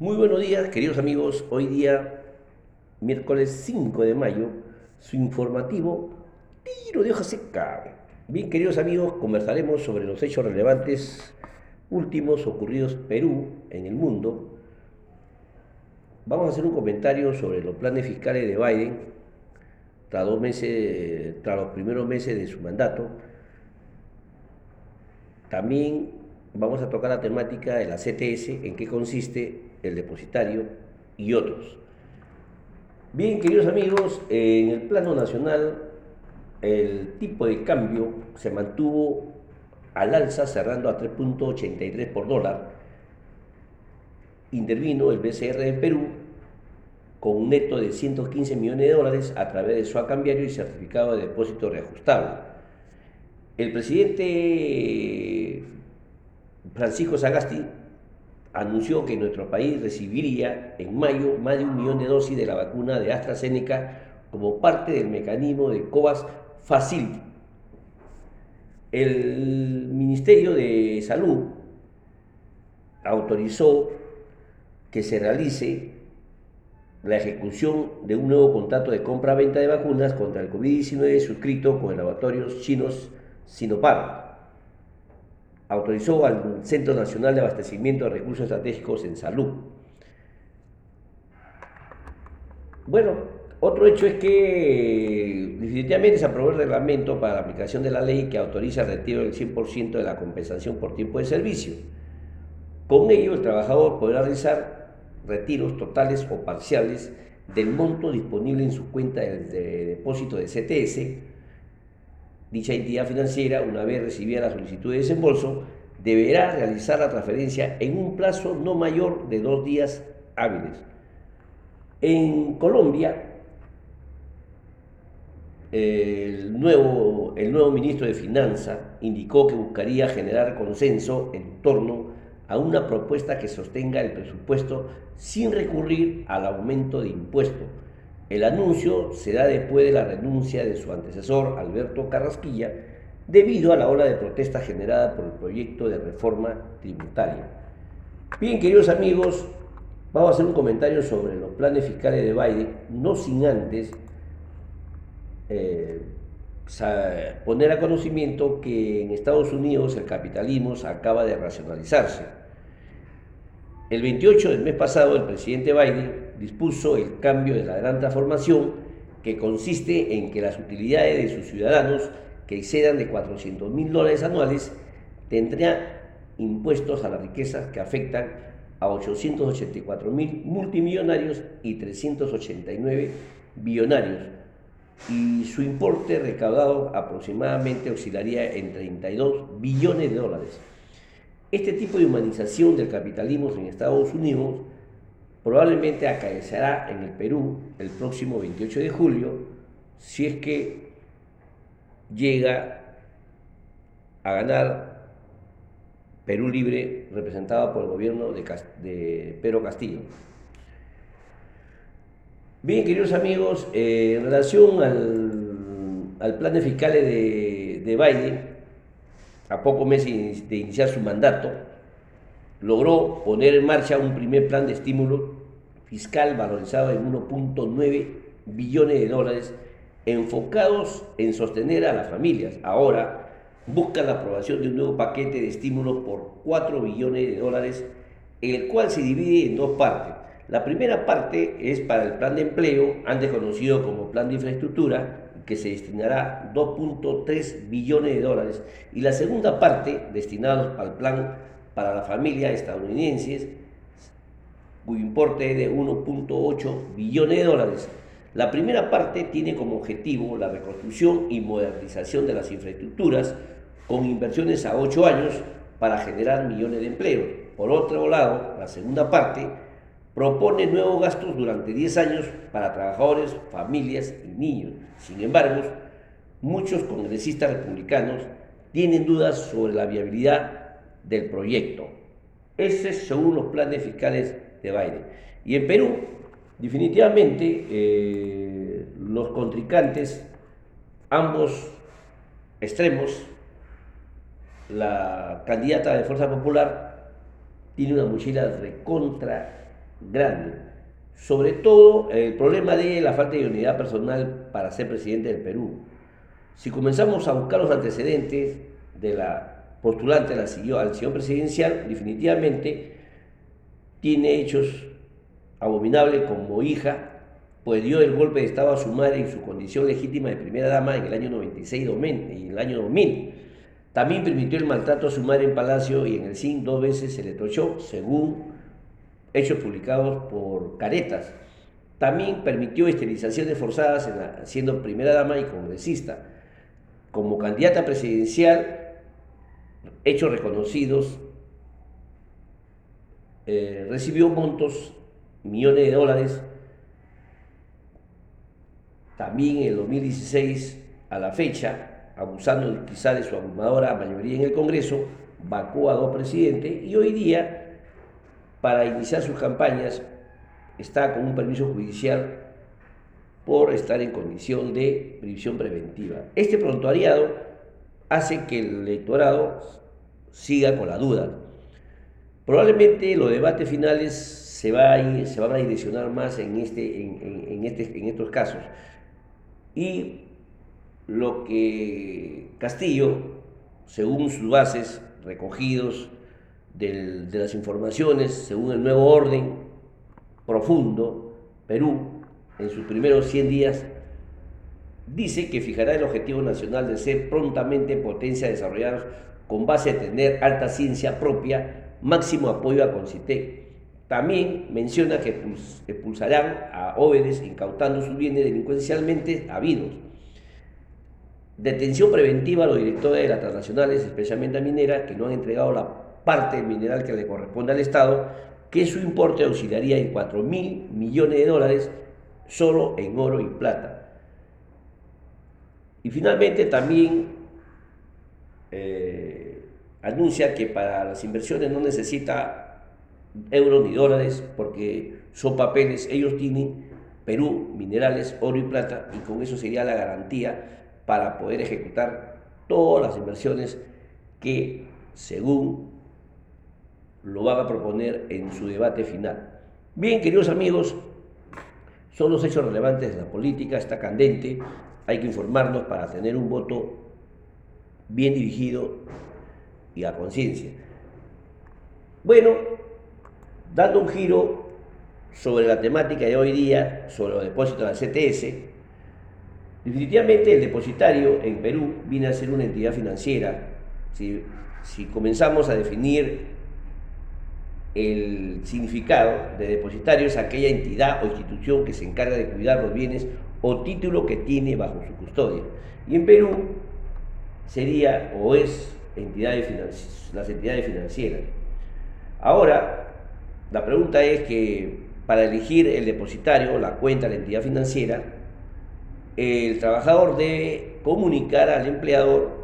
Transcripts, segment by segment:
Muy buenos días, queridos amigos. Hoy día, miércoles 5 de mayo, su informativo Tiro de hoja seca. Bien, queridos amigos, conversaremos sobre los hechos relevantes últimos ocurridos Perú, en el mundo. Vamos a hacer un comentario sobre los planes fiscales de Biden tras, dos meses, tras los primeros meses de su mandato. También vamos a tocar la temática de la CTS, en qué consiste el depositario y otros. Bien, queridos amigos, en el plano nacional el tipo de cambio se mantuvo al alza cerrando a 3.83 por dólar. Intervino el BCR de Perú con un neto de 115 millones de dólares a través de su cambiario y certificado de depósito reajustable. El presidente Francisco Sagasti anunció que nuestro país recibiría en mayo más de un millón de dosis de la vacuna de AstraZeneca como parte del mecanismo de COVAX Facility. El Ministerio de Salud autorizó que se realice la ejecución de un nuevo contrato de compra-venta de vacunas contra el COVID-19 suscrito con el laboratorio chinos Sinopharm autorizó al Centro Nacional de Abastecimiento de Recursos Estratégicos en Salud. Bueno, otro hecho es que definitivamente se aprobó el reglamento para la aplicación de la ley que autoriza el retiro del 100% de la compensación por tiempo de servicio. Con ello, el trabajador podrá realizar retiros totales o parciales del monto disponible en su cuenta de depósito de CTS Dicha entidad financiera, una vez recibida la solicitud de desembolso, deberá realizar la transferencia en un plazo no mayor de dos días hábiles. En Colombia, el nuevo, el nuevo ministro de Finanzas indicó que buscaría generar consenso en torno a una propuesta que sostenga el presupuesto sin recurrir al aumento de impuestos el anuncio se da después de la renuncia de su antecesor, Alberto Carrasquilla, debido a la ola de protesta generada por el proyecto de reforma tributaria. Bien, queridos amigos, vamos a hacer un comentario sobre los planes fiscales de Biden, no sin antes eh, poner a conocimiento que en Estados Unidos el capitalismo acaba de racionalizarse. El 28 del mes pasado, el presidente Biden dispuso el cambio de la gran transformación que consiste en que las utilidades de sus ciudadanos que excedan de 400 mil dólares anuales tendrán impuestos a la riqueza que afectan a 884 mil multimillonarios y 389 billonarios y su importe recaudado aproximadamente oscilaría en 32 billones de dólares. Este tipo de humanización del capitalismo en Estados Unidos probablemente acaecerá en el Perú el próximo 28 de julio si es que llega a ganar Perú Libre representado por el gobierno de, Pedro Castillo. Bien, queridos amigos, eh, en relación al, plan de fiscales de, de Biden, a pocos meses de iniciar su mandato, logró poner en marcha un primer plan de estímulo fiscal valorizado en 1.9 billones de dólares enfocados en sostener a las familias. Ahora busca la aprobación de un nuevo paquete de estímulos por 4 billones de dólares, el cual se divide en dos partes. La primera parte es para el plan de empleo, antes conocido como plan de infraestructura, que se destinará 2.3 billones de dólares, y la segunda parte, destinada al plan para la familia estadounidenses, cuyo importe es de 1.8 billones de dólares. La primera parte tiene como objetivo la reconstrucción y modernización de las infraestructuras con inversiones a 8 años para generar millones de empleos. Por otro lado, la segunda parte propone nuevos gastos durante 10 años para trabajadores, familias y niños. Sin embargo, muchos congresistas republicanos tienen dudas sobre la viabilidad del proyecto. Esos son los planes fiscales de Biden. Y en Perú, definitivamente, eh, los contrincantes, ambos extremos, la candidata de Fuerza Popular tiene una mochila recontra grande. Sobre todo el problema de la falta de unidad personal para ser presidente del Perú. Si comenzamos a buscar los antecedentes de la postulante la siguió al señor presidencial, definitivamente tiene hechos abominables como hija, pues dio el golpe de Estado a su madre en su condición legítima de primera dama en el año 96 y en el año 2000. También permitió el maltrato a su madre en Palacio y en el CIN dos veces se le tochó, según hechos publicados por Caretas. También permitió esterilizaciones forzadas siendo primera dama y congresista. Como candidata presidencial, hechos reconocidos, eh, recibió montos, millones de dólares. También en el 2016, a la fecha, abusando quizá de su abrumadora mayoría en el Congreso, vacó a dos presidentes y hoy día para iniciar sus campañas está con un permiso judicial por estar en condición de prisión preventiva. Este prontuariado hace que el electorado siga con la duda. Probablemente los debates finales se, va a se van a direccionar más en, este, en, este, en estos casos. Y lo que Castillo, según sus bases recogidos de las informaciones según el nuevo orden profundo, Perú, en sus primeros 100 días, dice que fijará el objetivo nacional de ser prontamente potencia desarrollada con base a tener alta ciencia propia, máximo apoyo a Concitec. También menciona que expulsarán a Óvedes incautando sus bienes delincuencialmente habidos. Detención preventiva a los directores de las transnacionales, especialmente a Minera, que no han entregado la parte mineral que le corresponde al Estado, que su importe auxiliaría en 4 mil millones de dólares solo en oro y plata. Y finalmente también eh, anuncia que para las inversiones no necesita euros ni dólares porque son papeles, ellos tienen Perú, minerales, oro y plata, y con eso sería la garantía para poder ejecutar todas las inversiones que, según lo van a proponer en su debate final. Bien, queridos amigos, son los hechos relevantes de la política, está candente, hay que informarnos para tener un voto bien dirigido y a conciencia. Bueno, dando un giro sobre la temática de hoy día, sobre los depósitos de la CTS, definitivamente el depositario en Perú viene a ser una entidad financiera. Si, si comenzamos a definir el significado de depositario es aquella entidad o institución que se encarga de cuidar los bienes o título que tiene bajo su custodia. Y en Perú sería o es entidades las entidades financieras. Ahora, la pregunta es que para elegir el depositario, la cuenta, la entidad financiera, el trabajador debe comunicar al empleador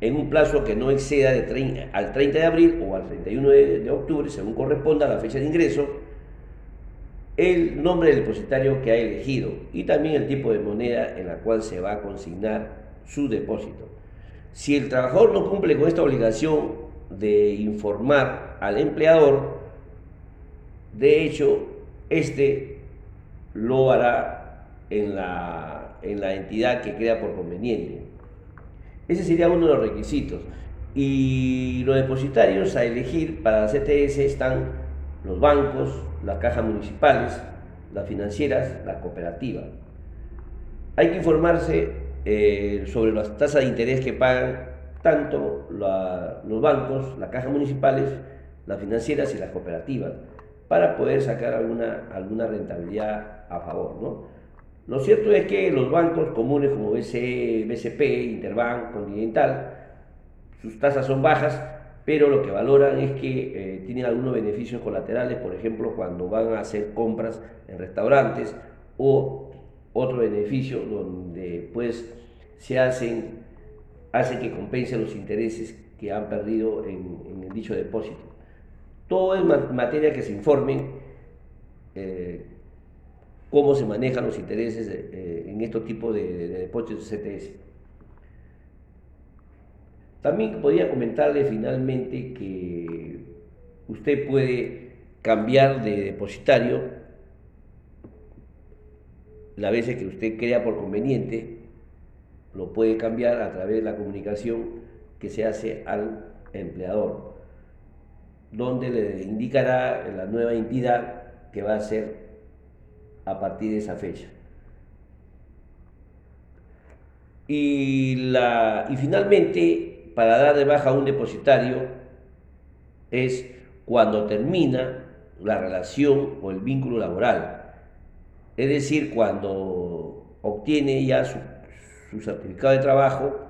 en un plazo que no exceda de al 30 de abril o al 31 de, octubre, según corresponda a la fecha de ingreso, el nombre del depositario que ha elegido y también el tipo de moneda en la cual se va a consignar su depósito. Si el trabajador no cumple con esta obligación de informar al empleador, de hecho, este lo hará en la, en la entidad que crea por conveniente. Ese sería uno de los requisitos. Y los depositarios a elegir para la CTS están los bancos, las cajas municipales, las financieras, las cooperativas. Hay que informarse eh, sobre las tasas de interés que pagan tanto los bancos, las cajas municipales, las financieras y las cooperativas para poder sacar alguna, alguna rentabilidad a favor. ¿no? Lo cierto es que los bancos comunes como BCE, BCP, Interbank, Continental, sus tasas son bajas, pero lo que valoran es que eh, tienen algunos beneficios colaterales, por ejemplo, cuando van a hacer compras en restaurantes o otro beneficio donde pues se hacen, hace que compensen los intereses que han perdido en, dicho depósito. Todo es materia que se informen. Eh, cómo se manejan los intereses eh, en estos tipos de, depósitos CTS. También podría comentarle finalmente que usted puede cambiar de depositario la veces que usted crea por conveniente, lo puede cambiar a través de la comunicación que se hace al empleador, donde le indicará la nueva entidad que va a ser a partir de esa fecha. Y, la, y finalmente, para dar de baja a un depositario, es cuando termina la relación o el vínculo laboral. Es decir, cuando obtiene ya su, su certificado de trabajo,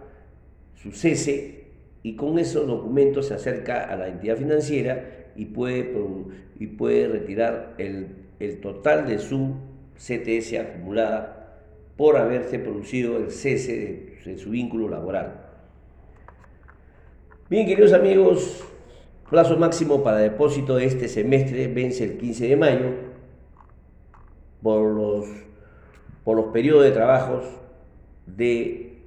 su cese, y con esos documentos se acerca a la entidad financiera y puede, y puede retirar el, el total de su CTS acumulada por haberse producido el cese de, su vínculo laboral. Bien, queridos amigos, plazo máximo para depósito de este semestre vence el 15 de mayo por los, por los periodos de trabajos de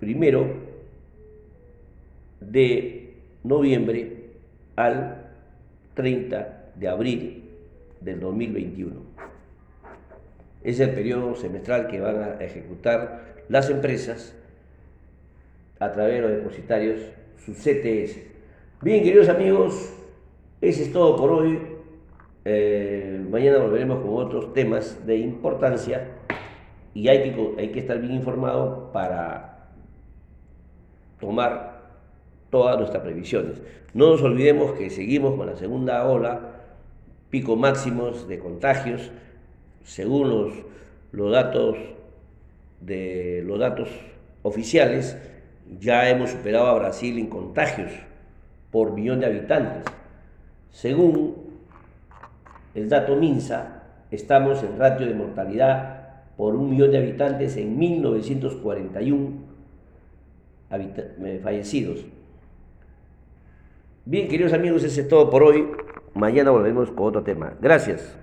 primero de noviembre al 30 de abril del 2021 es el periodo semestral que van a ejecutar las empresas a través de los depositarios, sus CTS. Bien, queridos amigos, eso es todo por hoy. Eh, mañana volveremos con otros temas de importancia y hay que, hay que estar bien informado para tomar todas nuestras previsiones. No nos olvidemos que seguimos con la segunda ola, pico máximos de contagios según los, los datos de los datos oficiales, ya hemos superado a Brasil en contagios por millón de habitantes. Según el dato MINSA, estamos en ratio de mortalidad por un millón de habitantes en 1941 eh, fallecidos. Bien, queridos amigos, ese es todo por hoy. Mañana volvemos con otro tema. Gracias.